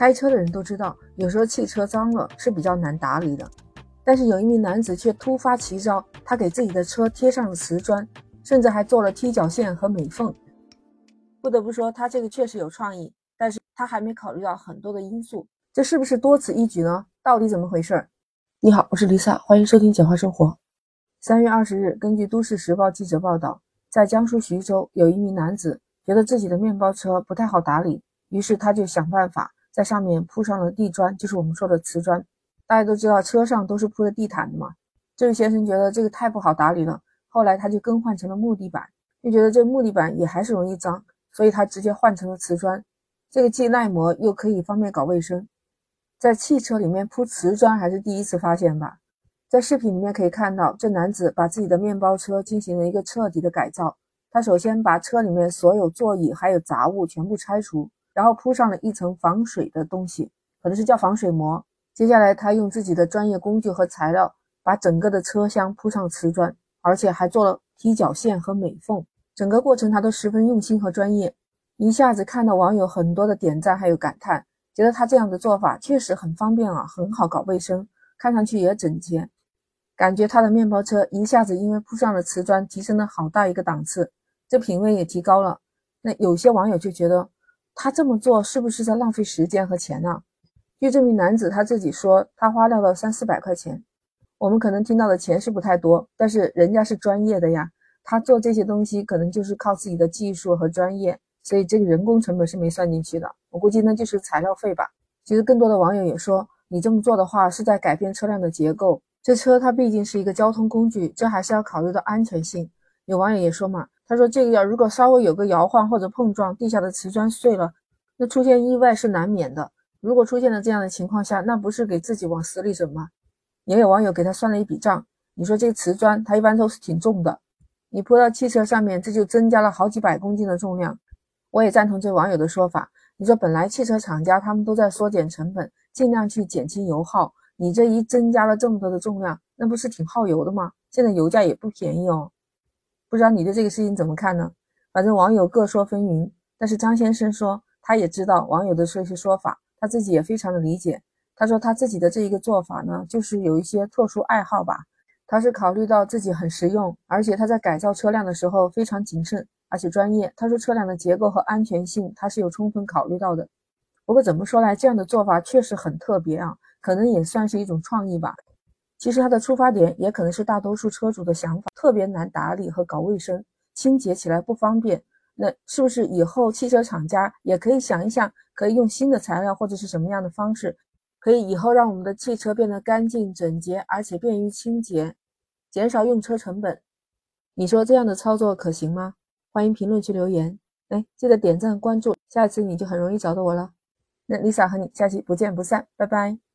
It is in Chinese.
开车的人都知道，有时候汽车脏了是比较难打理的。但是有一名男子却突发奇招，他给自己的车贴上了瓷砖，甚至还做了踢脚线和美缝。不得不说，他这个确实有创意，但是他还没考虑到很多的因素，这是不是多此一举呢？到底怎么回事？你好，我是 Lisa，欢迎收听简化生活。三月二十日，根据都市时报记者报道，在江苏徐州，有一名男子觉得自己的面包车不太好打理，于是他就想办法。在上面铺上了地砖，就是我们说的瓷砖。大家都知道，车上都是铺的地毯的嘛。这位先生觉得这个太不好打理了，后来他就更换成了木地板，又觉得这木地板也还是容易脏，所以他直接换成了瓷砖。这个既耐磨又可以方便搞卫生。在汽车里面铺瓷砖还是第一次发现吧？在视频里面可以看到，这男子把自己的面包车进行了一个彻底的改造。他首先把车里面所有座椅还有杂物全部拆除。然后铺上了一层防水的东西，可能是叫防水膜。接下来，他用自己的专业工具和材料，把整个的车厢铺上瓷砖，而且还做了踢脚线和美缝。整个过程他都十分用心和专业，一下子看到网友很多的点赞还有感叹，觉得他这样的做法确实很方便啊，很好搞卫生，看上去也整洁。感觉他的面包车一下子因为铺上了瓷砖，提升了好大一个档次，这品味也提高了。那有些网友就觉得。他这么做是不是在浪费时间和钱呢？据这名男子他自己说，他花掉了三四百块钱。我们可能听到的钱是不太多，但是人家是专业的呀，他做这些东西可能就是靠自己的技术和专业，所以这个人工成本是没算进去的。我估计那就是材料费吧。其实更多的网友也说，你这么做的话是在改变车辆的结构。这车它毕竟是一个交通工具，这还是要考虑到安全性。有网友也说嘛。他说：“这个要如果稍微有个摇晃或者碰撞，地下的瓷砖碎了，那出现意外是难免的。如果出现了这样的情况下，那不是给自己往死里整吗？”也有网友给他算了一笔账，你说这个瓷砖它一般都是挺重的，你铺到汽车上面，这就增加了好几百公斤的重量。我也赞同这网友的说法，你说本来汽车厂家他们都在缩减成本，尽量去减轻油耗，你这一增加了这么多的重量，那不是挺耗油的吗？现在油价也不便宜哦。不知道你对这个事情怎么看呢？反正网友各说纷纭，但是张先生说他也知道网友的这些说法，他自己也非常的理解。他说他自己的这一个做法呢，就是有一些特殊爱好吧。他是考虑到自己很实用，而且他在改造车辆的时候非常谨慎，而且专业。他说车辆的结构和安全性他是有充分考虑到的。不过怎么说来，这样的做法确实很特别啊，可能也算是一种创意吧。其实它的出发点也可能是大多数车主的想法，特别难打理和搞卫生，清洁起来不方便。那是不是以后汽车厂家也可以想一想，可以用新的材料或者是什么样的方式，可以以后让我们的汽车变得干净整洁，而且便于清洁，减少用车成本？你说这样的操作可行吗？欢迎评论区留言。哎，记得点赞关注，下次你就很容易找到我了。那 Lisa 和你下期不见不散，拜拜。